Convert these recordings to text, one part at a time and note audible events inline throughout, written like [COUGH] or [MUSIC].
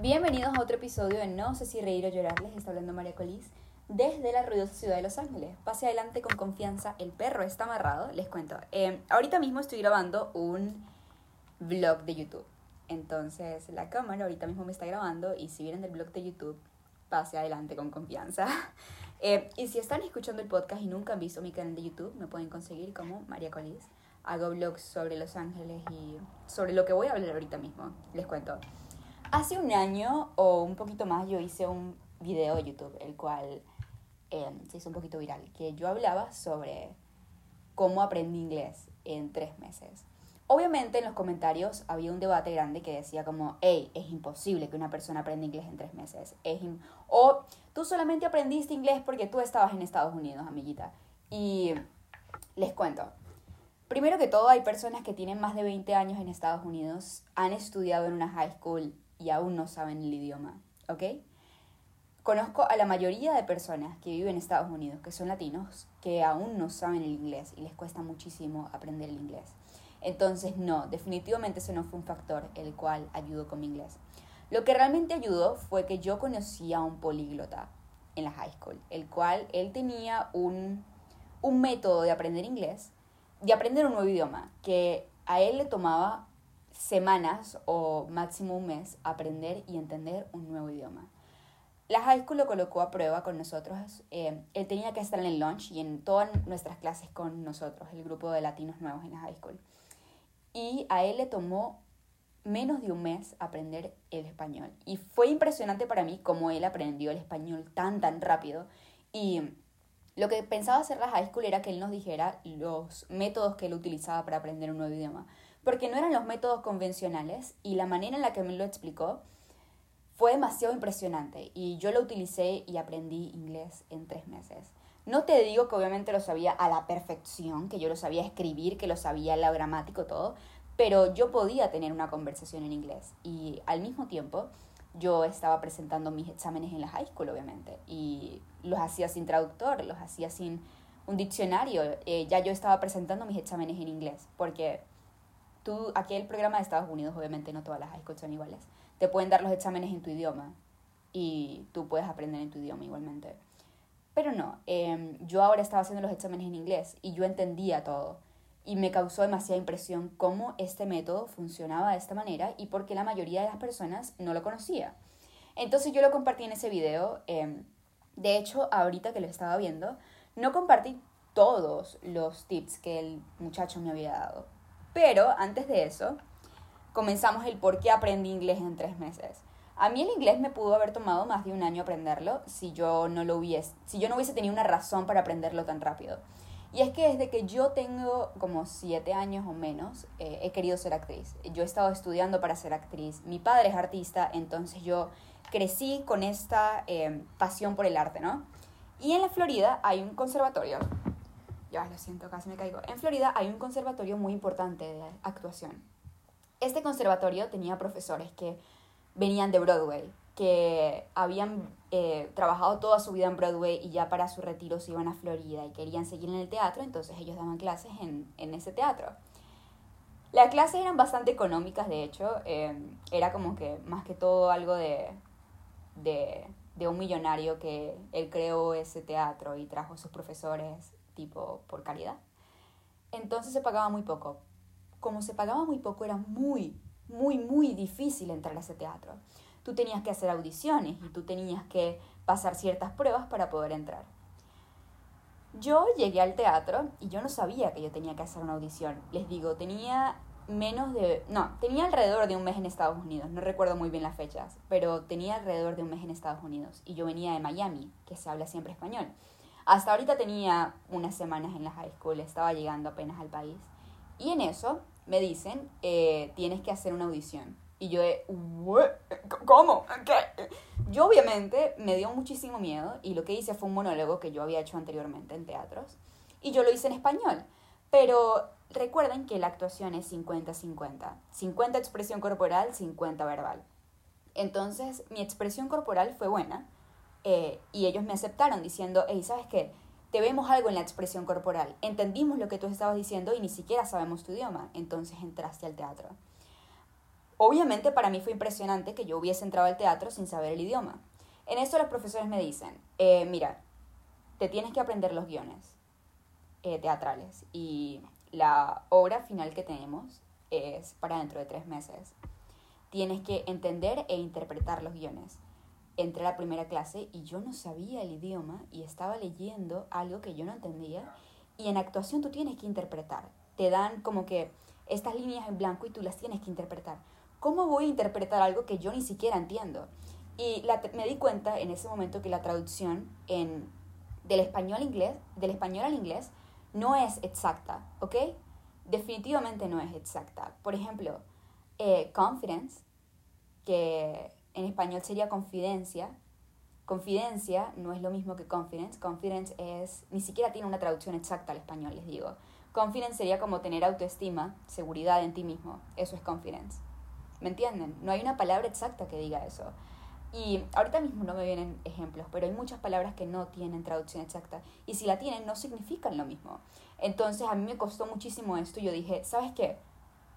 Bienvenidos a otro episodio de No sé si reír o llorar, les está hablando María Colís desde la ruidosa ciudad de Los Ángeles. Pase adelante con confianza, el perro está amarrado, les cuento. Eh, ahorita mismo estoy grabando un vlog de YouTube. Entonces la cámara ahorita mismo me está grabando y si vienen del blog de YouTube, pase adelante con confianza. [LAUGHS] Eh, y si están escuchando el podcast y nunca han visto mi canal de YouTube, me pueden conseguir como María Colís. Hago vlogs sobre Los Ángeles y sobre lo que voy a hablar ahorita mismo. Les cuento. Hace un año o un poquito más yo hice un video de YouTube, el cual eh, se hizo un poquito viral, que yo hablaba sobre cómo aprendí inglés en tres meses. Obviamente en los comentarios había un debate grande que decía como, hey, es imposible que una persona aprenda inglés en tres meses. Es o tú solamente aprendiste inglés porque tú estabas en Estados Unidos, amiguita. Y les cuento. Primero que todo, hay personas que tienen más de 20 años en Estados Unidos, han estudiado en una high school y aún no saben el idioma, ¿ok? Conozco a la mayoría de personas que viven en Estados Unidos, que son latinos, que aún no saben el inglés y les cuesta muchísimo aprender el inglés. Entonces, no, definitivamente ese no fue un factor el cual ayudó con mi inglés. Lo que realmente ayudó fue que yo conocí a un políglota en la high school, el cual él tenía un, un método de aprender inglés, de aprender un nuevo idioma, que a él le tomaba semanas o máximo un mes aprender y entender un nuevo idioma. La high school lo colocó a prueba con nosotros. Eh, él tenía que estar en el lunch y en todas nuestras clases con nosotros, el grupo de latinos nuevos en la high school. Y a él le tomó menos de un mes aprender el español. Y fue impresionante para mí cómo él aprendió el español tan, tan rápido. Y lo que pensaba hacer la high school era que él nos dijera los métodos que él utilizaba para aprender un nuevo idioma porque no eran los métodos convencionales y la manera en la que me lo explicó fue demasiado impresionante y yo lo utilicé y aprendí inglés en tres meses. No te digo que obviamente lo sabía a la perfección, que yo lo sabía escribir, que lo sabía la gramático, todo, pero yo podía tener una conversación en inglés y al mismo tiempo yo estaba presentando mis exámenes en la high school, obviamente, y los hacía sin traductor, los hacía sin un diccionario. Eh, ya yo estaba presentando mis exámenes en inglés, porque tú, aquí el programa de Estados Unidos, obviamente no todas las high schools son iguales, te pueden dar los exámenes en tu idioma y tú puedes aprender en tu idioma igualmente. Pero no, em, yo ahora estaba haciendo los exámenes en inglés y yo entendía todo. Y me causó demasiada impresión cómo este método funcionaba de esta manera y porque la mayoría de las personas no lo conocía. Entonces yo lo compartí en ese video. Em, de hecho, ahorita que lo estaba viendo, no compartí todos los tips que el muchacho me había dado. Pero antes de eso, comenzamos el por qué aprendí inglés en tres meses. A mí el inglés me pudo haber tomado más de un año aprenderlo si yo no lo hubiese, si yo no hubiese tenido una razón para aprenderlo tan rápido. Y es que desde que yo tengo como siete años o menos, eh, he querido ser actriz. Yo he estado estudiando para ser actriz. Mi padre es artista, entonces yo crecí con esta eh, pasión por el arte, ¿no? Y en la Florida hay un conservatorio ya lo siento, casi me caigo. En Florida hay un conservatorio muy importante de actuación. Este conservatorio tenía profesores que venían de Broadway, que habían eh, trabajado toda su vida en Broadway y ya para su retiro se iban a Florida y querían seguir en el teatro, entonces ellos daban clases en, en ese teatro. Las clases eran bastante económicas, de hecho, eh, era como que más que todo algo de, de, de un millonario que él creó ese teatro y trajo sus profesores tipo por calidad. Entonces se pagaba muy poco. Como se pagaba muy poco, era muy, muy, muy difícil entrar a ese teatro. Tú tenías que hacer audiciones y tú tenías que pasar ciertas pruebas para poder entrar. Yo llegué al teatro y yo no sabía que yo tenía que hacer una audición. Les digo, tenía menos de... No, tenía alrededor de un mes en Estados Unidos. No recuerdo muy bien las fechas, pero tenía alrededor de un mes en Estados Unidos. Y yo venía de Miami, que se habla siempre español. Hasta ahorita tenía unas semanas en la high school, estaba llegando apenas al país. Y en eso me dicen, eh, tienes que hacer una audición. Y yo de, ¿cómo? ¿Qué? Yo obviamente me dio muchísimo miedo y lo que hice fue un monólogo que yo había hecho anteriormente en teatros. Y yo lo hice en español. Pero recuerden que la actuación es 50-50. 50 expresión corporal, 50 verbal. Entonces mi expresión corporal fue buena eh, y ellos me aceptaron diciendo, hey, ¿sabes qué? Te vemos algo en la expresión corporal, entendimos lo que tú estabas diciendo y ni siquiera sabemos tu idioma, entonces entraste al teatro. Obviamente para mí fue impresionante que yo hubiese entrado al teatro sin saber el idioma. En eso los profesores me dicen, eh, mira, te tienes que aprender los guiones eh, teatrales y la obra final que tenemos es para dentro de tres meses. Tienes que entender e interpretar los guiones. Entré a la primera clase y yo no sabía el idioma y estaba leyendo algo que yo no entendía y en actuación tú tienes que interpretar. Te dan como que estas líneas en blanco y tú las tienes que interpretar. ¿Cómo voy a interpretar algo que yo ni siquiera entiendo? Y me di cuenta en ese momento que la traducción en, del, español inglés, del español al inglés no es exacta, ¿ok? Definitivamente no es exacta. Por ejemplo, eh, confidence, que en español sería confidencia, confidencia no es lo mismo que confidence. Confidence es, ni siquiera tiene una traducción exacta al español, les digo. Confidence sería como tener autoestima, seguridad en ti mismo. Eso es confidence. ¿Me entienden? No hay una palabra exacta que diga eso. Y ahorita mismo no me vienen ejemplos, pero hay muchas palabras que no tienen traducción exacta. Y si la tienen, no significan lo mismo. Entonces a mí me costó muchísimo esto y yo dije, ¿sabes qué?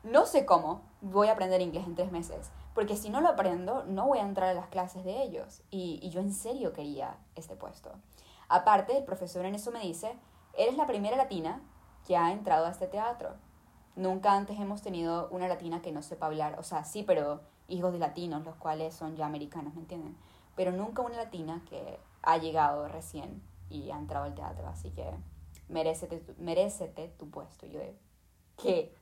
No sé cómo voy a aprender inglés en tres meses. Porque si no lo aprendo, no voy a entrar a las clases de ellos. Y, yo en serio quería este puesto. Aparte, el profesor en eso me dice, eres la primera latina que ha entrado a este teatro. Nunca antes hemos tenido una latina que no sepa hablar, o sea, sí, pero hijos de latinos, los cuales son ya americanos, ¿me entienden? Pero nunca una latina que ha llegado recién y ha entrado al teatro, así que merecete tu puesto. Yo ¿qué?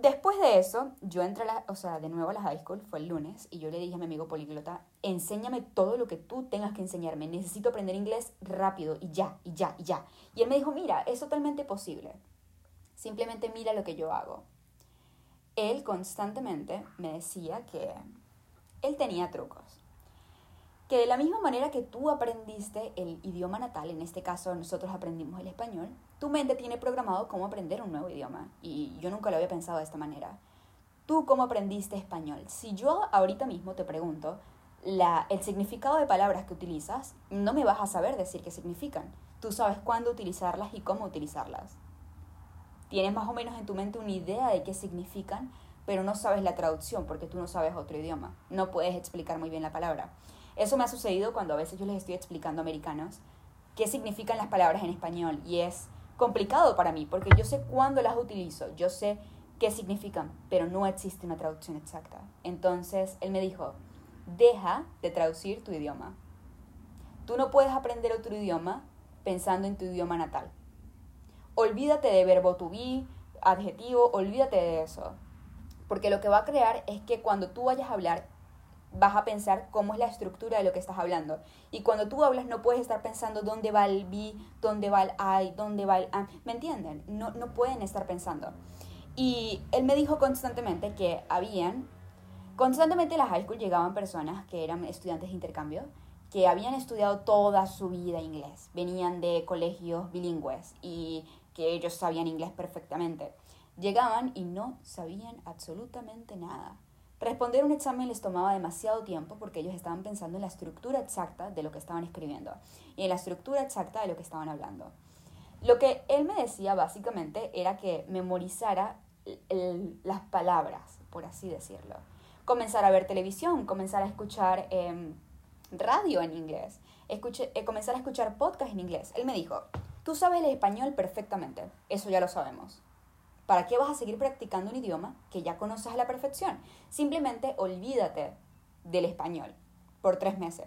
Después de eso, yo entré, a la, o sea, de nuevo a la high school, fue el lunes, y yo le dije a mi amigo políglota, enséñame todo lo que tú tengas que enseñarme, necesito aprender inglés rápido, y ya, y ya, y ya. Y él me dijo, mira, es totalmente posible. Simplemente mira lo que yo hago. Él constantemente me decía que él tenía trucos. Que de la misma manera que tú aprendiste el idioma natal, en este caso nosotros aprendimos el español, tu mente tiene programado cómo aprender un nuevo idioma. Y yo nunca lo había pensado de esta manera. ¿Tú cómo aprendiste español? Si yo ahorita mismo te pregunto la, el significado de palabras que utilizas, no me vas a saber decir qué significan. Tú sabes cuándo utilizarlas y cómo utilizarlas tienes más o menos en tu mente una idea de qué significan, pero no sabes la traducción porque tú no sabes otro idioma. No puedes explicar muy bien la palabra. Eso me ha sucedido cuando a veces yo les estoy explicando a americanos qué significan las palabras en español y es complicado para mí porque yo sé cuándo las utilizo, yo sé qué significan, pero no existe una traducción exacta. Entonces él me dijo, deja de traducir tu idioma. Tú no puedes aprender otro idioma pensando en tu idioma natal olvídate de verbo to be, adjetivo, olvídate de eso. Porque lo que va a crear es que cuando tú vayas a hablar, vas a pensar cómo es la estructura de lo que estás hablando. Y cuando tú hablas no puedes estar pensando dónde va el be, dónde va el I, dónde va el am. ¿Me entienden? No, no pueden estar pensando. Y él me dijo constantemente que habían, constantemente a la high school llegaban personas que eran estudiantes de intercambio, que habían estudiado toda su vida inglés, venían de colegios bilingües y que ellos sabían inglés perfectamente. Llegaban y no sabían absolutamente nada. Responder un examen les tomaba demasiado tiempo porque ellos estaban pensando en la estructura exacta de lo que estaban escribiendo y en la estructura exacta de lo que estaban hablando. Lo que él me decía básicamente era que memorizara las palabras, por así decirlo. Comenzar a ver televisión, comenzar a escuchar em, radio en inglés, eh, comenzar a escuchar podcast en inglés. Él me dijo, Tú sabes el español perfectamente, eso ya lo sabemos. ¿Para qué vas a seguir practicando un idioma que ya conoces a la perfección? Simplemente olvídate del español por tres meses.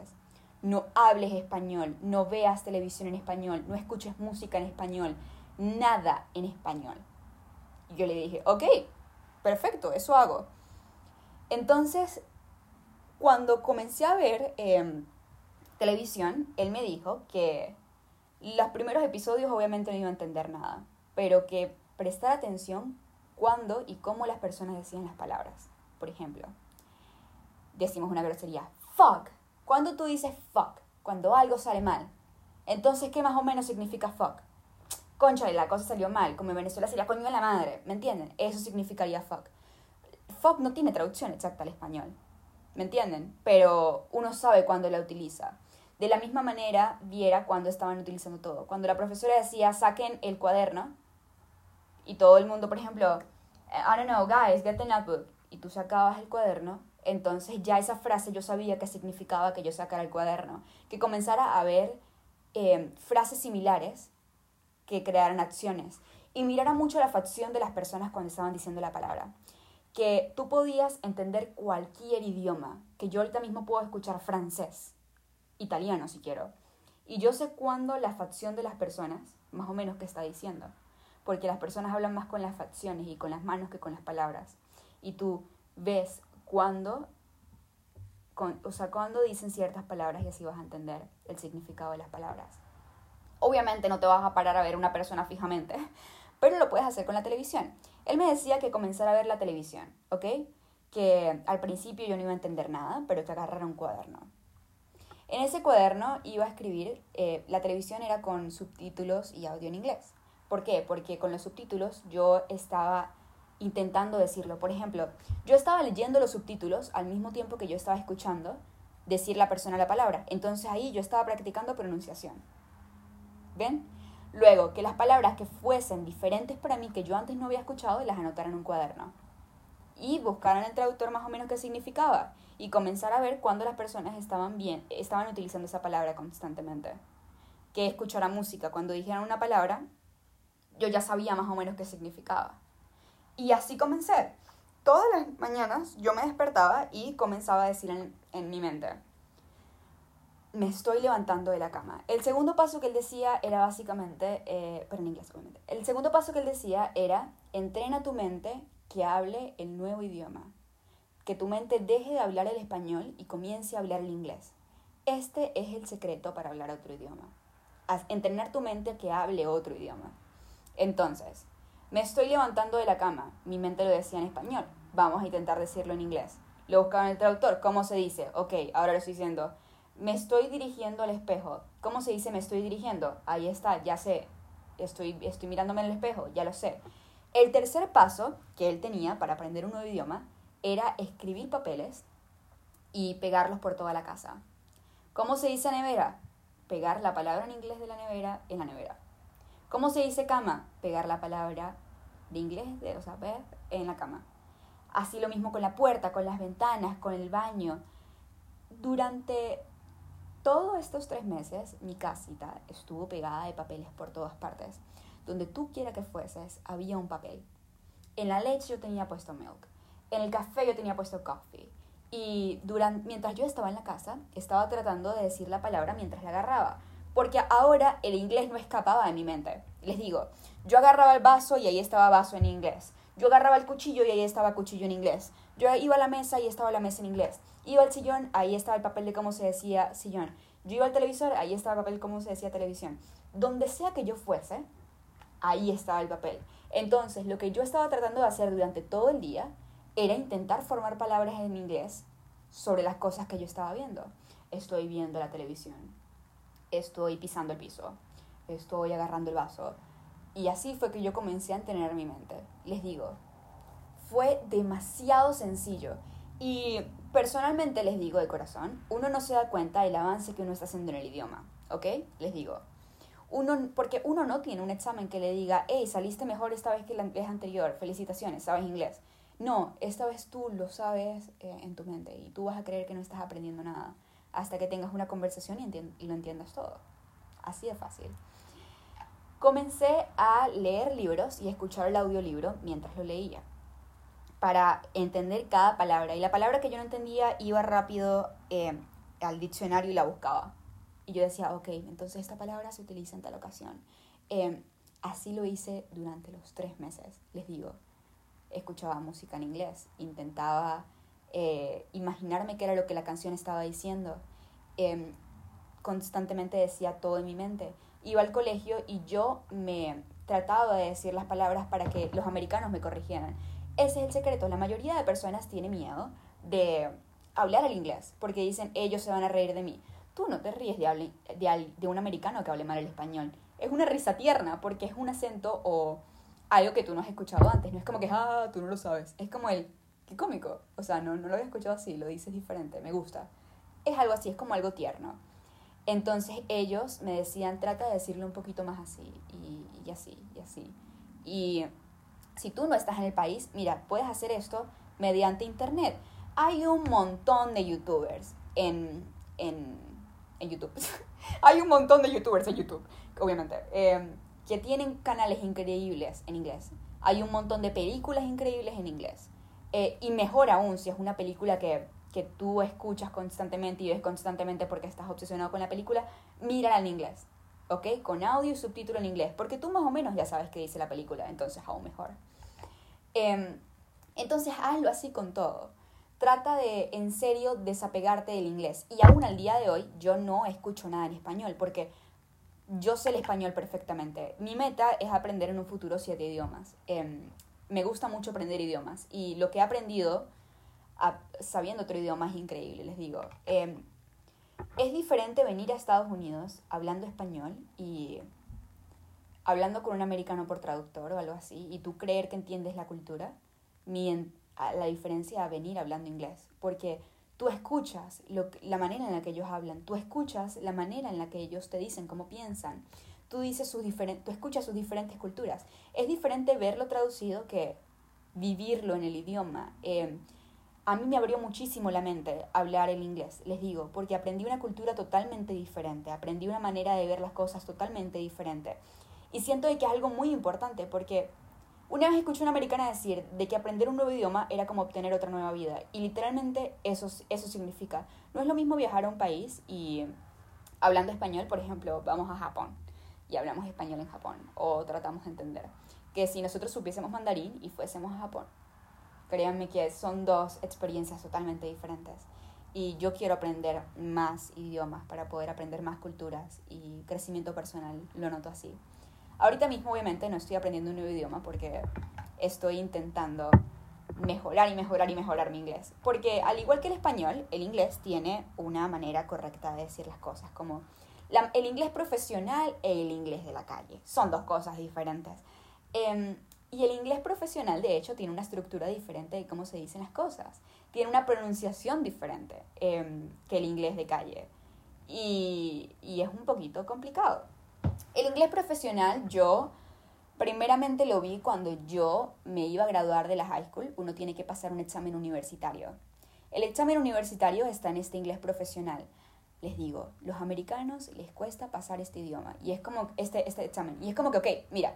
No hables español, no veas televisión en español, no escuches música en español, nada en español. Y yo le dije, ok, perfecto, eso hago. Entonces, cuando comencé a ver em, televisión, él me dijo que los primeros episodios obviamente no iba a entender nada, pero que prestar atención cuando y cómo las personas decían las palabras. Por ejemplo, decimos una grosería, fuck. Cuando tú dices fuck, cuando algo sale mal, entonces, ¿qué más o menos significa fuck? Concha, la cosa salió mal, como en Venezuela sería coño de la madre, ¿me entienden? Eso significaría fuck. Fuck no tiene traducción exacta al español, ¿me entienden? Pero uno sabe cuándo la utiliza de la misma manera viera cuando estaban utilizando todo. Cuando la profesora decía, saquen el cuaderno, y todo el mundo, por ejemplo, I don't know, guys, get the notebook. y tú sacabas el cuaderno, entonces ya esa frase yo sabía que significaba que yo sacara el cuaderno, que comenzara a ver eh, frases similares que crearan acciones y mirara mucho la facción de las personas cuando estaban diciendo la palabra. Que tú podías entender cualquier idioma, que yo ahorita mismo puedo escuchar francés, italiano si quiero, y yo sé cuándo la facción de las personas, más o menos, qué está diciendo. Porque las personas hablan más con las facciones y con las manos que con las palabras. Y tú ves cuándo, o sea, cuándo dicen ciertas palabras y así vas a entender el significado de las palabras. Obviamente no te vas a parar a ver una persona fijamente, [LAUGHS] pero lo puedes hacer con la televisión. Él me decía que comenzara a ver la televisión, ¿ok? Que al principio yo no iba a entender nada, pero que agarrara un cuaderno. En ese cuaderno iba a escribir, eh, la televisión era con subtítulos y audio en inglés. ¿Por qué? Porque con los subtítulos yo estaba intentando decirlo. Por ejemplo, yo estaba leyendo los subtítulos al mismo tiempo que yo estaba escuchando decir la persona la palabra. Entonces ahí yo estaba practicando pronunciación. ¿Ven? Luego, que las palabras que fuesen diferentes para mí, que yo antes no había escuchado, las anotara en un cuaderno. Y buscar en el traductor más o menos qué significaba. Y comenzar a ver cuándo las personas estaban bien, estaban utilizando esa palabra constantemente. Que escuchara música. Cuando dijeran una palabra, yo ya sabía más o menos qué significaba. Y así comencé. Todas las mañanas yo me despertaba y comenzaba a decir en, mi mente, me estoy levantando de la cama. El segundo paso que él decía era básicamente, eh, pero en inglés obviamente, el segundo paso que él decía era, entrena tu mente que hable el nuevo idioma, que tu mente deje de hablar el español y comience a hablar el inglés. Este es el secreto para hablar otro idioma. Entrenar tu mente que hable otro idioma. Entonces, me estoy levantando de la cama. Mi mente lo decía en español. Vamos a intentar decirlo en inglés. Lo buscaba en el traductor. ¿Cómo se dice? Ok, ahora lo estoy diciendo me estoy dirigiendo al espejo. ¿Cómo se dice me estoy dirigiendo? Ahí está, ya sé. Estoy, estoy mirándome en el espejo, ya lo sé. El tercer paso que él tenía para aprender un nuevo idioma era escribir papeles y pegarlos por toda la casa. ¿Cómo se dice nevera? Pegar la palabra en inglés de la nevera en la nevera. ¿Cómo se dice cama? Pegar la palabra de inglés, de, o sea, en la cama. Así lo mismo con la puerta, con las ventanas, con el baño. Durante todos estos tres meses, mi casita estuvo pegada de papeles por todas partes. Donde tú quiera que fueses, había un papel. En la leche yo tenía puesto milk. En el café yo tenía puesto coffee. Y durante, mientras yo estaba en la casa, estaba tratando de decir la palabra mientras la agarraba. Porque ahora el inglés no escapaba de mi mente. Les digo, yo agarraba el vaso y ahí estaba vaso en inglés. Yo agarraba el cuchillo y ahí estaba cuchillo en inglés. Yo iba a la mesa y estaba la mesa en inglés. Iba al sillón, ahí estaba el papel de cómo se decía sillón. Yo iba al televisor, ahí estaba el papel cómo se decía televisión. Donde sea que yo fuese, ahí estaba el papel. Entonces, lo que yo estaba tratando de hacer durante todo el día era intentar formar palabras en inglés sobre las cosas que yo estaba viendo. Estoy viendo la televisión. Estoy pisando el piso. Estoy agarrando el vaso. Y así fue que yo comencé a entender mi mente. Les digo, fue demasiado sencillo. Y personalmente les digo de corazón, uno no se da cuenta del avance que uno está haciendo en el idioma, ¿ok? Les digo. Uno, porque uno no tiene un examen que le diga, hey, saliste mejor esta vez que la vez anterior, felicitaciones, sabes inglés. No, esta vez tú lo sabes eh, en tu mente y tú vas a creer que no estás aprendiendo nada hasta que tengas una conversación y, y lo entiendas todo. Así de fácil. Comencé a leer libros y escuchar el audiolibro mientras lo leía para entender cada palabra. Y la palabra que yo no entendía iba rápido eh, al diccionario y la buscaba. Y yo decía, ok, entonces esta palabra se utiliza en tal ocasión. Eh, así lo hice durante los tres meses, les digo. Escuchaba música en inglés, intentaba eh, imaginarme qué era lo que la canción estaba diciendo. constantemente decía todo en mi mente. Iba al colegio y yo me trataba de decir las palabras para que los americanos me corrigieran. Ese es el secreto. La mayoría de personas tiene miedo de hablar el inglés porque dicen ellos se van a reír de mí. Tú no te ríes de, de, de un americano que hable mal el español. Es una risa tierna porque es un acento o algo que tú no has escuchado antes. No es como que, ah, tú no lo sabes. Es como el, qué cómico. O sea, no, no lo había escuchado así, lo dices diferente, me gusta. Es algo así, es como algo tierno. Entonces ellos me decían, trata de decirlo un poquito más así, y, y así, y así. Y si tú no estás en el país, mira, puedes hacer esto mediante Internet. Hay un montón de youtubers en, en, en YouTube. [LAUGHS] Hay un montón de youtubers en YouTube, obviamente, em, que tienen canales increíbles en inglés. Hay un montón de películas increíbles en inglés. Eh, y mejor aún, si es una película que, que tú escuchas constantemente y ves constantemente porque estás obsesionado con la película, mírala en inglés. ¿Ok? Con audio y subtítulo en inglés. Porque tú más o menos ya sabes qué dice la película, entonces aún mejor. Em, entonces hazlo así con todo. Trata de, en serio, desapegarte del inglés. Y aún al día de hoy, yo no escucho nada en español porque yo sé el español perfectamente. Mi meta es aprender en un futuro siete idiomas. Em, me gusta mucho aprender idiomas y lo que he aprendido sabiendo otro idioma es increíble, les digo. Em, es diferente venir a Estados Unidos hablando español y hablando con un americano por traductor o algo así y tú creer que entiendes la cultura, la diferencia a venir hablando inglés, porque tú escuchas la manera en la que ellos hablan, tú escuchas la manera en la que ellos te dicen cómo piensan, tú, dices sus tú escuchas sus diferentes culturas. Es diferente verlo traducido que vivirlo en el idioma. Eh, a mí me abrió muchísimo la mente hablar el inglés, les digo, porque aprendí una cultura totalmente diferente, aprendí una manera de ver las cosas totalmente diferente. Y siento que es algo muy importante porque una vez escuché a una americana decir de que aprender un nuevo idioma era como obtener otra nueva vida. Y literalmente eso, eso significa. No es lo mismo viajar a un país y hablando español, por ejemplo, vamos a Japón y hablamos español en Japón o tratamos de entender. Que si nosotros supiésemos mandarín y fuésemos a Japón. Créanme que son dos experiencias totalmente diferentes. Y yo quiero aprender más idiomas para poder aprender más culturas y crecimiento personal, lo noto así. Ahorita mismo obviamente no estoy aprendiendo un nuevo idioma porque estoy intentando mejorar y mejorar y mejorar mi inglés. Porque al igual que el español, el inglés tiene una manera correcta de decir las cosas, como el inglés profesional e el inglés de la calle. Son dos cosas diferentes. Em, y el inglés profesional, de hecho, tiene una estructura diferente de cómo se dicen las cosas. Tiene una pronunciación diferente em, que el inglés de calle. Y es un poquito complicado. El inglés profesional yo primeramente lo vi cuando yo me iba a graduar de la high school. Uno tiene que pasar un examen universitario. El examen universitario está en este inglés profesional les digo, los americanos les cuesta pasar este idioma y es como este, este examen. Y es como que, ok, mira,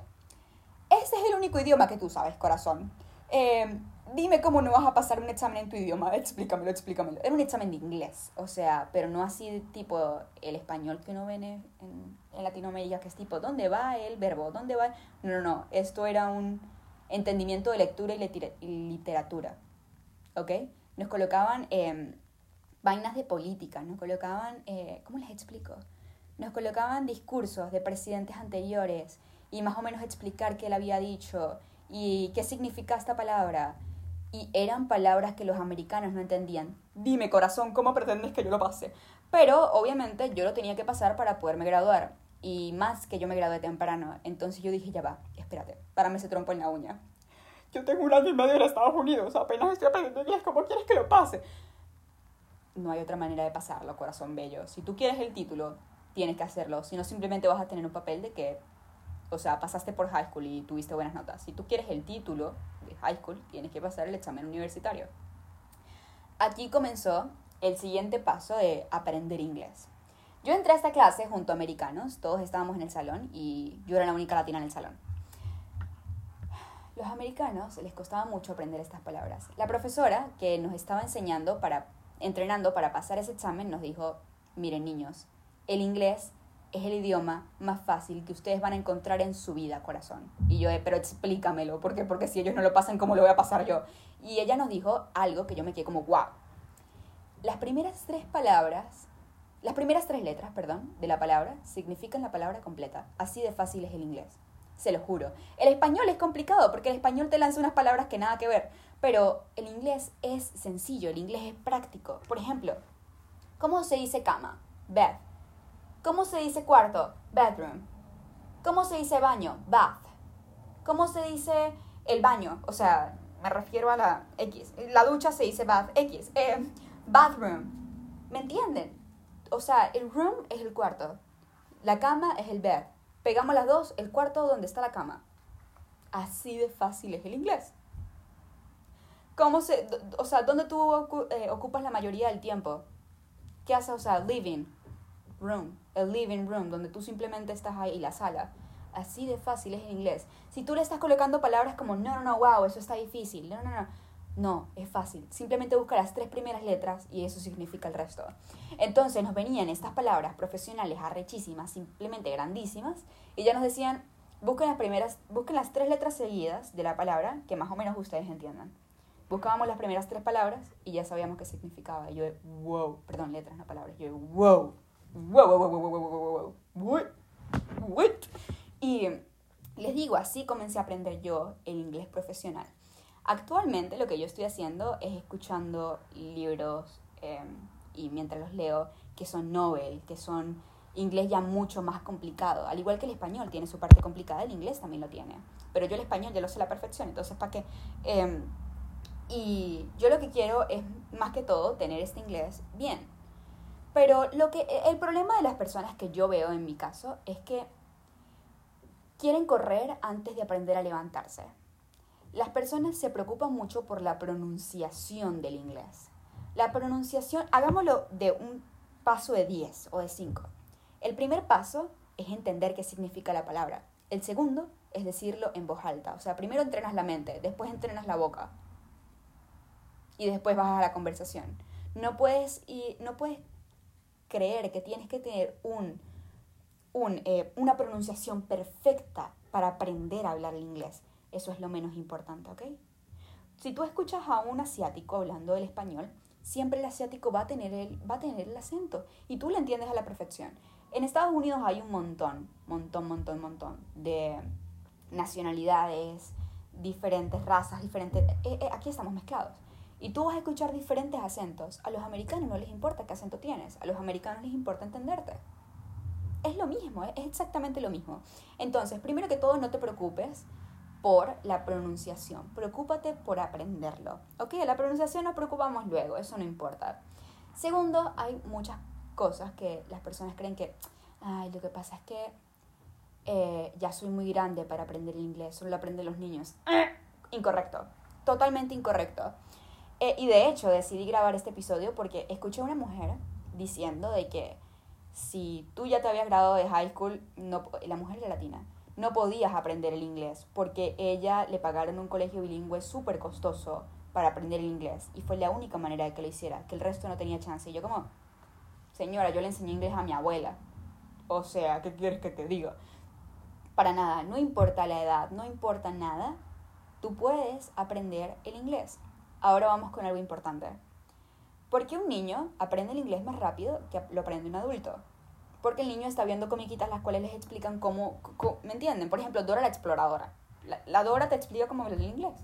este es el único idioma que tú sabes, corazón. Em, dime cómo no vas a pasar un examen en tu idioma, [LAUGHS] explícamelo, explícamelo. Era un examen de inglés, o sea, pero no así tipo el español que uno ve en, en Latinoamérica, que es tipo, ¿dónde va el verbo? ¿Dónde va? No, no, no, esto era un entendimiento de lectura y literatura, ¿ok? Nos colocaban... Eh, vainas de política, nos colocaban, eh, ¿cómo les explico? Nos colocaban discursos de presidentes anteriores y más o menos explicar qué él había dicho y qué significa esta palabra. Y eran palabras que los americanos no entendían. Dime, corazón, ¿cómo pretendes que yo lo pase? Pero obviamente yo lo tenía que pasar para poderme graduar. Y más que yo me gradué temprano. Entonces yo dije, ya va, espérate, párame ese trompo en la uña. Yo tengo un año y medio en Estados Unidos, apenas estoy aprendiendo inglés, ¿cómo quieres que lo pase? No hay otra manera de pasarlo, corazón bello. Si tú quieres el título, tienes que hacerlo. Si no, simplemente vas a tener un papel de que, o sea, pasaste por high school y tuviste buenas notas. Si tú quieres el título de high school, tienes que pasar el examen universitario. Aquí comenzó el siguiente paso de aprender inglés. Yo entré a esta clase junto a americanos, todos estábamos en el salón y yo era la única latina en el salón. Los americanos les costaba mucho aprender estas palabras. La profesora que nos estaba enseñando para entrenando para pasar ese examen, nos dijo, miren niños, el inglés es el idioma más fácil que ustedes van a encontrar en su vida, corazón. Y yo, pero explícamelo, ¿por? Porque si ellos no lo pasan, ¿cómo lo voy a pasar yo? Y ella nos dijo algo que yo me quedé como, wow. Las primeras tres palabras, las primeras tres letras, perdón, de la palabra significan la palabra completa. Así de fácil es el inglés. Se lo juro. El español es complicado porque el español te lanza unas palabras que nada que ver. Pero el inglés es sencillo, el inglés es práctico. Por ejemplo, ¿cómo se dice cama? Bed. ¿Cómo se dice cuarto? Bedroom. ¿Cómo se dice baño? Bath. ¿Cómo se dice el baño? O sea, me refiero a la X. La ducha se dice bath X. Eh, bathroom. ¿Me entienden? O sea, el room es el cuarto. La cama es el bed. Pegamos las dos, el cuarto donde está la cama. Así de fácil es el inglés. ¿Cómo se, o sea, dónde tú eh, ocupas la mayoría del tiempo? ¿Qué haces? O sea, living room, el living room, donde tú simplemente estás ahí, la sala. Así de fácil es en inglés. Si tú le estás colocando palabras como no, no, no, wow, eso está difícil, no, no, no, no, es fácil. Simplemente busca las tres primeras letras y eso significa el resto. Entonces nos venían estas palabras profesionales arrechísimas, simplemente grandísimas, y ya nos decían, busquen las primeras, busquen las tres letras seguidas de la palabra que más o menos ustedes entiendan. Buscábamos las primeras tres palabras y ya sabíamos qué significaba. Y yo, wow, perdón, letras, no palabras. Yo, wow, wow, wow, wow, wow, wow, wow, wow, what? Y les digo, así comencé a aprender yo el inglés profesional. Actualmente lo que yo estoy haciendo es escuchando libros y mientras los leo, que son novel, que son inglés ya mucho más complicado. Al igual que el español tiene su parte complicada, el inglés también lo tiene. Pero yo el español ya lo sé a la perfección, entonces ¿para qué? Y yo lo que quiero es más que todo tener este inglés bien. Pero lo que el problema de las personas que yo veo en mi caso es que quieren correr antes de aprender a levantarse. Las personas se preocupan mucho por la pronunciación del inglés. La pronunciación, hagámoslo de un paso de 10 o de 5. El primer paso es entender qué significa la palabra. El segundo es decirlo en voz alta. O sea, primero entrenas la mente, después entrenas la boca. Y después vas a la conversación. No puedes, y, no puedes creer que tienes que tener un, un, eh, una pronunciación perfecta para aprender a hablar el inglés. Eso es lo menos importante, ¿ok? Si tú escuchas a un asiático hablando el español, siempre el asiático va a tener el, va a tener el acento y tú lo entiendes a la perfección. En Estados Unidos hay un montón, montón, montón, montón de nacionalidades, diferentes razas, diferentes... Eh, eh, aquí estamos mezclados. Y tú vas a escuchar diferentes acentos. A los americanos no les importa qué acento tienes, a los americanos les importa entenderte. Es lo mismo, es exactamente lo mismo. Entonces, primero que todo, no te preocupes por la pronunciación. Preocúpate por aprenderlo. ¿Ok? La pronunciación nos preocupamos luego, eso no importa. Segundo, hay muchas cosas que las personas creen que, ay, lo que pasa es que eh, ya soy muy grande para aprender el inglés, solo lo aprenden los niños. Incorrecto, totalmente incorrecto. Eh, y de hecho decidí grabar este episodio porque escuché a una mujer diciendo de que si tú ya te habías graduado de high school, no, la mujer era latina, no podías aprender el inglés porque ella le pagaron un colegio bilingüe súper costoso para aprender el inglés y fue la única manera de que lo hiciera, que el resto no tenía chance. Y yo como, señora, yo le enseñé inglés a mi abuela. O sea, ¿qué quieres que te diga? Para nada, no importa la edad, no importa nada, tú puedes aprender el inglés. Ahora vamos con algo importante. ¿Por qué un niño aprende el inglés más rápido que lo aprende un adulto? porque el niño está viendo comiquitas las cuales les explican cómo, ¿me entienden? Por ejemplo, Dora la exploradora. La, Dora te explica cómo hablar el inglés.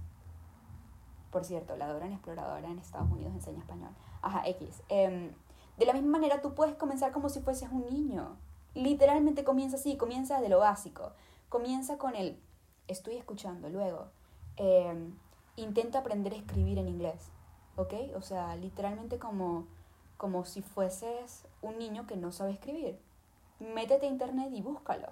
Por cierto, la Dora en exploradora en Estados Unidos enseña español. Ajá, X. Em, de la misma manera, tú puedes comenzar como si fueses un niño. Literalmente comienza así, comienza de lo básico. Comienza con el estoy escuchando, luego em, intenta aprender a escribir en inglés, ¿ok? O sea, literalmente como, como si fueses un niño que no sabe escribir métete a internet y búscalo.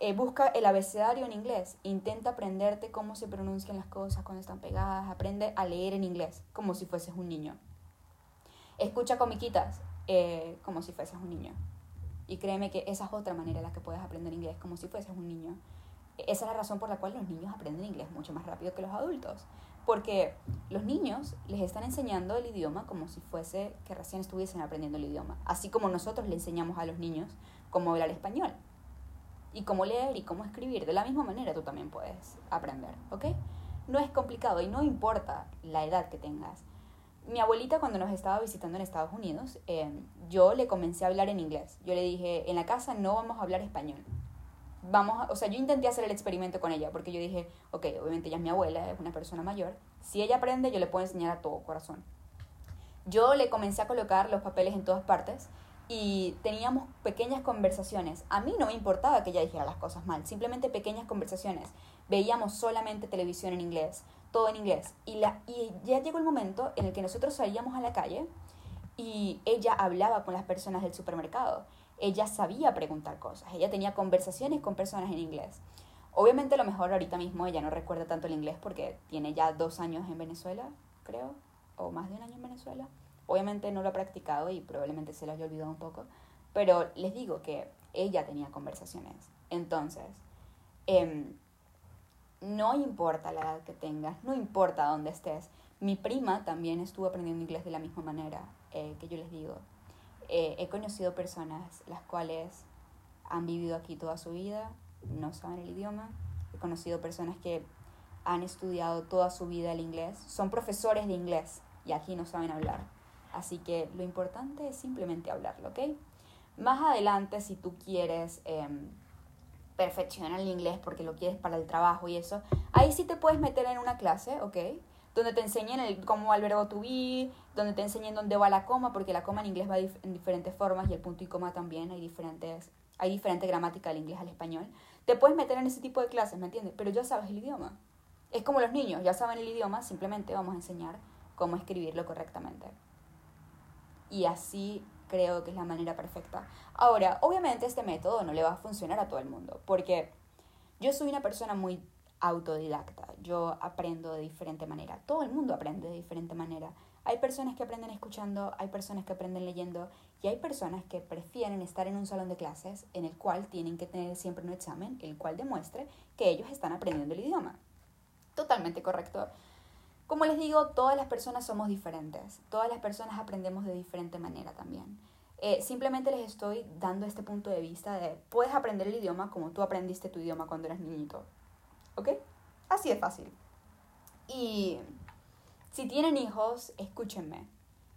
Eh, busca el abecedario en inglés, intenta aprenderte cómo se pronuncian las cosas cuando están pegadas, aprende a leer en inglés como si fueses un niño. Escucha comiquitas eh, como si fueses un niño. Y créeme que esa es otra manera en la que puedes aprender inglés como si fueses un niño. Esa es la razón por la cual los niños aprenden inglés mucho más rápido que los adultos. Porque los niños les están enseñando el idioma como si fuese que recién estuviesen aprendiendo el idioma. Así como nosotros le enseñamos a los niños cómo hablar español y cómo leer y cómo escribir. De la misma manera tú también puedes aprender, ¿ok? No es complicado y no importa la edad que tengas. Mi abuelita cuando nos estaba visitando en Estados Unidos, em, yo le comencé a hablar en inglés. Yo le dije, en la casa no vamos a hablar español. Vamos o sea, yo intenté hacer el experimento con ella porque yo dije, ok, obviamente ella es mi abuela, es una persona mayor. Si ella aprende, yo le puedo enseñar a todo corazón. Yo le comencé a colocar los papeles en todas partes y teníamos pequeñas conversaciones. A mí no me importaba que ella dijera las cosas mal, simplemente pequeñas conversaciones. Veíamos solamente televisión en inglés, todo en inglés. Y, la, y ya llegó el momento en el que nosotros salíamos a la calle y ella hablaba con las personas del supermercado. Ella sabía preguntar cosas, ella tenía conversaciones con personas en inglés. Obviamente lo mejor ahorita mismo ella no recuerda tanto el inglés porque tiene ya dos años en Venezuela, creo, o más de un año en Venezuela. Obviamente no lo ha practicado y probablemente se lo haya olvidado un poco, pero les digo que ella tenía conversaciones. Entonces, em, no importa la edad que tengas, no importa dónde estés. Mi prima también estuvo aprendiendo inglés de la misma manera eh, que yo les digo. Eh, he conocido personas las cuales han vivido aquí toda su vida, no saben el idioma. He conocido personas que han estudiado toda su vida el inglés, son profesores de inglés y aquí no saben hablar. Así que lo importante es simplemente hablarlo, ¿ok? Más adelante, si tú quieres em, perfeccionar el inglés porque lo quieres para el trabajo y eso, ahí sí te puedes meter en una clase, ¿ok? Donde te enseñen cómo va el verbo to be, donde te enseñen dónde va la coma, porque la coma en inglés va en diferentes formas y el punto y coma también, hay diferentes, hay diferente gramática del inglés al español. Te puedes meter en ese tipo de clases, ¿me entiendes? Pero ya sabes el idioma. Es como los niños, ya saben el idioma, simplemente vamos a enseñar cómo escribirlo correctamente. Y así creo que es la manera perfecta. Ahora, obviamente este método no le va a funcionar a todo el mundo, porque yo soy una persona muy autodidacta, yo aprendo de diferente manera, todo el mundo aprende de diferente manera. Hay personas que aprenden escuchando, hay personas que aprenden leyendo y hay personas que prefieren estar en un salón de clases en el cual tienen que tener siempre un examen, el cual demuestre que ellos están aprendiendo el idioma. Totalmente correcto. Como les digo, todas las personas somos diferentes, todas las personas aprendemos de diferente manera también. Eh, simplemente les estoy dando este punto de vista de puedes aprender el idioma como tú aprendiste tu idioma cuando eras niñito. ¿Ok? Así de fácil. Y si tienen hijos, escúchenme.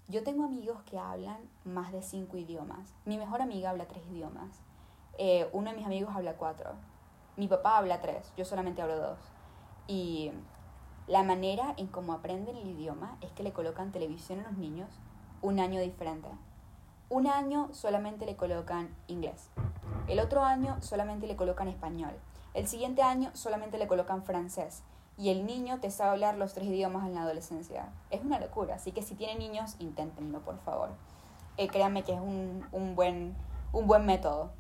Yo tengo amigos que hablan más de cinco idiomas. Mi mejor amiga habla tres idiomas. Eh, uno de mis amigos habla cuatro. Mi papá habla tres. Yo solamente hablo dos. Y la manera en cómo aprenden el idioma es que le colocan televisión a los niños un año diferente. Un año solamente le colocan inglés. El otro año solamente le colocan español. El siguiente año solamente le colocan francés. Y el niño te sabe hablar los tres idiomas en la adolescencia. Es una locura. Así que si tienen niños, inténtenlo, por favor. Eh, créanme que es un, un, buen, un buen método.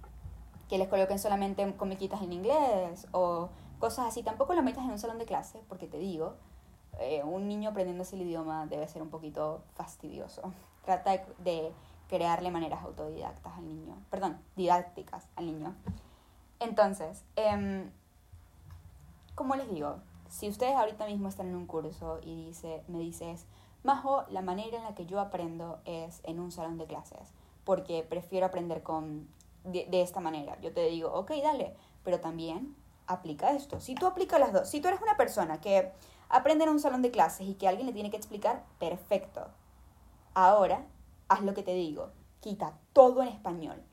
Que les coloquen solamente comiquitas en inglés o cosas así. Tampoco lo metas en un salón de clase, porque te digo, eh, un niño aprendiéndose el idioma debe ser un poquito fastidioso. [LAUGHS] Trata de, crearle maneras autodidactas al niño, perdón, didácticas al niño. Entonces, eh, como les digo, si ustedes ahorita mismo están en un curso y dice, me dices, Majo, la manera en la que yo aprendo es en un salón de clases, porque prefiero aprender con, de, de esta manera. Yo te digo, ok, dale, pero también aplica esto. Si tú aplicas las dos, si tú eres una persona que aprende en un salón de clases y que alguien le tiene que explicar, perfecto. Ahora, haz lo que te digo. Quita todo en español.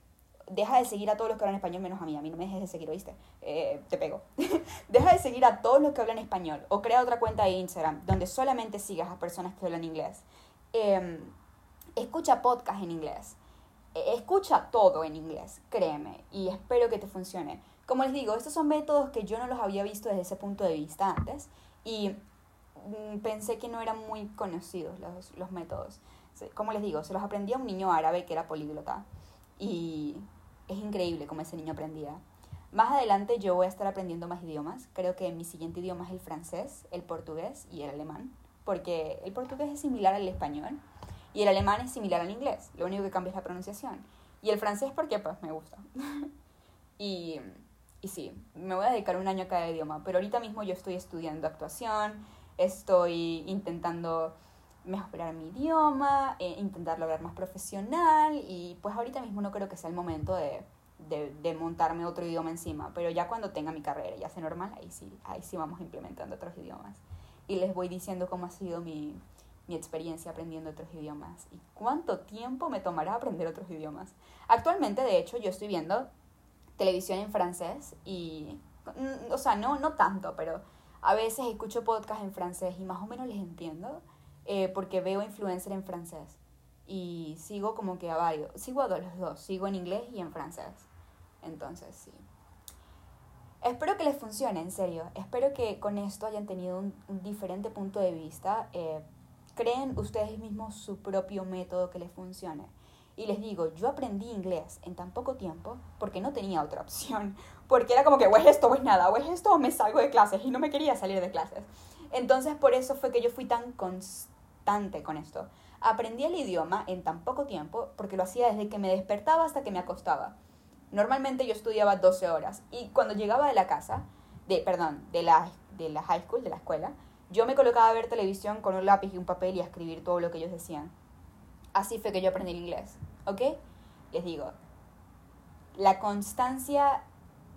Deja de seguir a todos los que hablan español menos a mí. A mí no me dejes de seguir, ¿oíste? Eh, te pego. [LAUGHS] Deja de seguir a todos los que hablan español. O crea otra cuenta de Instagram donde solamente sigas a personas que hablan inglés. Em, escucha podcast en inglés. E, escucha todo en inglés, créeme. Y espero que te funcione. Como les digo, estos son métodos que yo no los había visto desde ese punto de vista antes y mm, pensé que no eran muy conocidos los, los métodos. Como les digo, se los aprendía un niño árabe que era políglota y es increíble cómo ese niño aprendía. Más adelante yo voy a estar aprendiendo más idiomas. Creo que mi siguiente idioma es el francés, el portugués y el alemán, porque el portugués es similar al español y el alemán es similar al inglés. Lo único que cambia es la pronunciación. Y el francés porque pues me gusta. [LAUGHS] y y sí, me voy a dedicar un año a cada idioma, pero ahorita mismo yo estoy estudiando actuación, estoy intentando mejorar mi idioma, eh, intentar lograr más profesional y pues ahorita mismo no creo que sea el momento de, de, de, montarme otro idioma encima, pero ya cuando tenga mi carrera ya sea normal, ahí sí, ahí sí vamos implementando otros idiomas. Y les voy diciendo cómo ha sido mi, mi experiencia aprendiendo otros idiomas y cuánto tiempo me tomará aprender otros idiomas. Actualmente, de hecho, yo estoy viendo televisión en francés y, mm, o sea, no, no tanto, pero a veces escucho podcast en francés y más o menos les entiendo eh, porque veo influencer en francés y sigo como que a varios, sigo a los dos, sigo en inglés y en francés. Entonces, sí. Espero que les funcione, en serio. Espero que con esto hayan tenido un, un diferente punto de vista. Eh, creen ustedes mismos su propio método que les funcione. Y les digo, yo aprendí inglés en tan poco tiempo porque no tenía otra opción. [LAUGHS] Porque era como que o es esto o es nada, o es esto o me salgo de clases y no me quería salir de clases. Entonces por eso fue que yo fui tan bastante con esto. Aprendí el idioma en tan poco tiempo porque lo hacía desde que me despertaba hasta que me acostaba. Normalmente yo estudiaba 12 horas y cuando llegaba de la casa, de, perdón, de la, de la high school, de la escuela, yo me colocaba a ver televisión con un lápiz y un papel y a escribir todo lo que ellos decían. Así fue que yo aprendí el inglés, ¿ok? Les digo, la constancia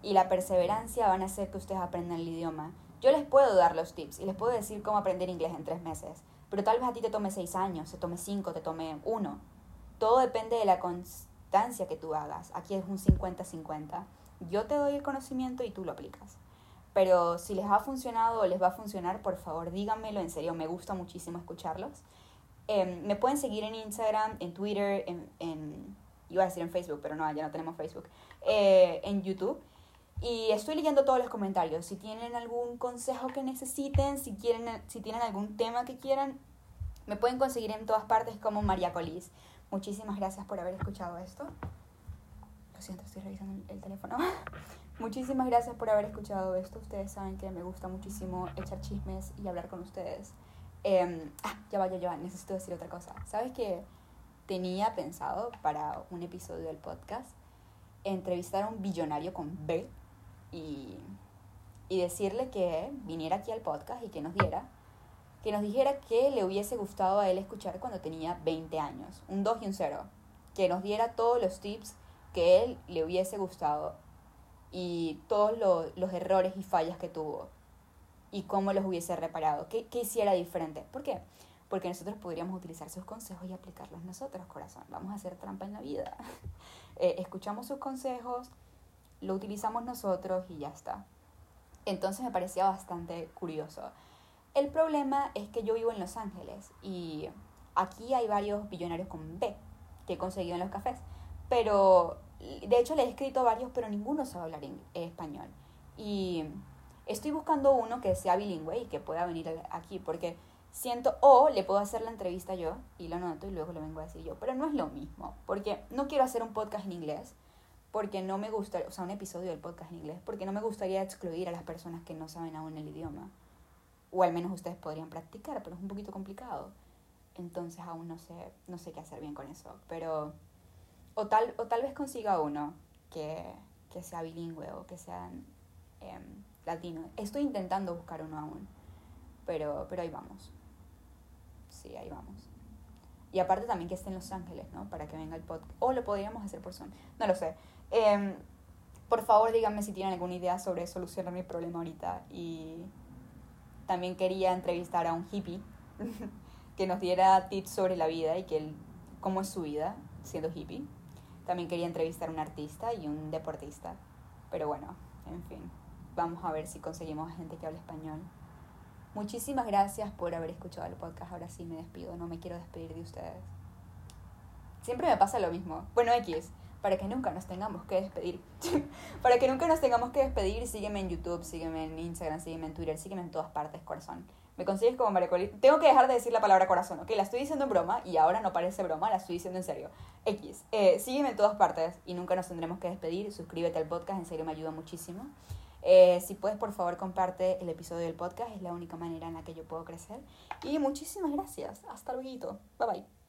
y la perseverancia van a hacer que ustedes aprendan el idioma. Yo les puedo dar los tips y les puedo decir cómo aprender inglés en tres meses, pero tal vez a ti te tome seis años, te tome cinco, te tome uno. Todo depende de la constancia que tú hagas. Aquí es un 50-50. Yo te doy el conocimiento y tú lo aplicas. Pero si les ha funcionado o les va a funcionar, por favor díganmelo, en serio, me gusta muchísimo escucharlos. Em, me pueden seguir en Instagram, en Twitter, en, iba a decir en Facebook, pero no, ya no tenemos Facebook, eh, en YouTube. Y estoy leyendo todos los comentarios. Si tienen algún consejo que necesiten, si, quieren, si tienen algún tema que quieran, me pueden conseguir en todas partes como María Colis. Muchísimas gracias por haber escuchado esto. Lo siento, estoy revisando el teléfono. [LAUGHS] Muchísimas gracias por haber escuchado esto. Ustedes saben que me gusta muchísimo echar chismes y hablar con ustedes. Eh, ah, ya va, ya va, necesito decir otra cosa. ¿Sabes que tenía pensado para un episodio del podcast entrevistar a un billonario con B y, y decirle que viniera aquí al podcast y que nos diera, que nos dijera que le hubiese gustado a él escuchar cuando tenía 20 años, un 2 y un 0, que nos diera todos los tips que él le hubiese gustado y todos los errores y fallas que tuvo y cómo los hubiese reparado, qué, qué hiciera diferente. ¿Por qué? Porque nosotros podríamos utilizar sus consejos y aplicarlos nosotros, corazón. Vamos a hacer trampa en la vida. [LAUGHS] Eh, escuchamos sus consejos, lo utilizamos nosotros y ya está. Entonces me parecía bastante curioso. El problema es que yo vivo en Los Ángeles y aquí hay varios billonarios con B que he conseguido en los cafés. Pero de hecho le he escrito varios, pero ninguno sabe hablar en español. Y estoy buscando uno que sea bilingüe y que pueda venir aquí, porque siento, o le puedo hacer la entrevista yo y lo noto y luego lo vengo a decir yo, pero no es lo mismo, porque no quiero hacer un podcast en inglés, porque no me gusta, o sea, un episodio del podcast en inglés, porque no me gustaría excluir a las personas que no saben aún el idioma. O al menos ustedes podrían practicar, pero es un poquito complicado. Entonces aún no sé, no sé qué hacer bien con eso, pero o tal, o tal vez consiga uno que, que sea bilingüe o que sea eh, latino. Estoy intentando buscar uno aún, pero, pero ahí vamos. Sí, ahí vamos. Y aparte también que esté en Los Ángeles, ¿no? Para que venga el podcast. O lo podríamos hacer por Zoom. No lo sé. Eh, por favor, díganme si tienen alguna idea sobre solucionar mi problema ahorita. Y también quería entrevistar a un hippie [LAUGHS] que nos diera tips sobre la vida y que él, cómo es su vida siendo hippie. También quería entrevistar a un artista y un deportista. Pero bueno, en fin, vamos a ver si conseguimos gente que hable español. Muchísimas gracias por haber escuchado el podcast. Ahora sí me despido, no me quiero despedir de ustedes. Siempre me pasa lo mismo. Bueno, X, para que nunca nos tengamos que despedir. [LAUGHS] para que nunca nos tengamos que despedir, sígueme en YouTube, sígueme en Instagram, sígueme en Twitter, sígueme en todas partes, corazón. Me consigues como María Tengo que dejar de decir la palabra corazón, ¿ok? La estoy diciendo en broma y ahora no parece broma, la estoy diciendo en serio. X, eh, sígueme en todas partes y nunca nos tendremos que despedir. Suscríbete al podcast, en serio me ayuda muchísimo. Eh, si puedes, por favor, comparte el episodio del podcast, es la única manera en la que yo puedo crecer. Y muchísimas gracias. Hasta luego. Bye bye.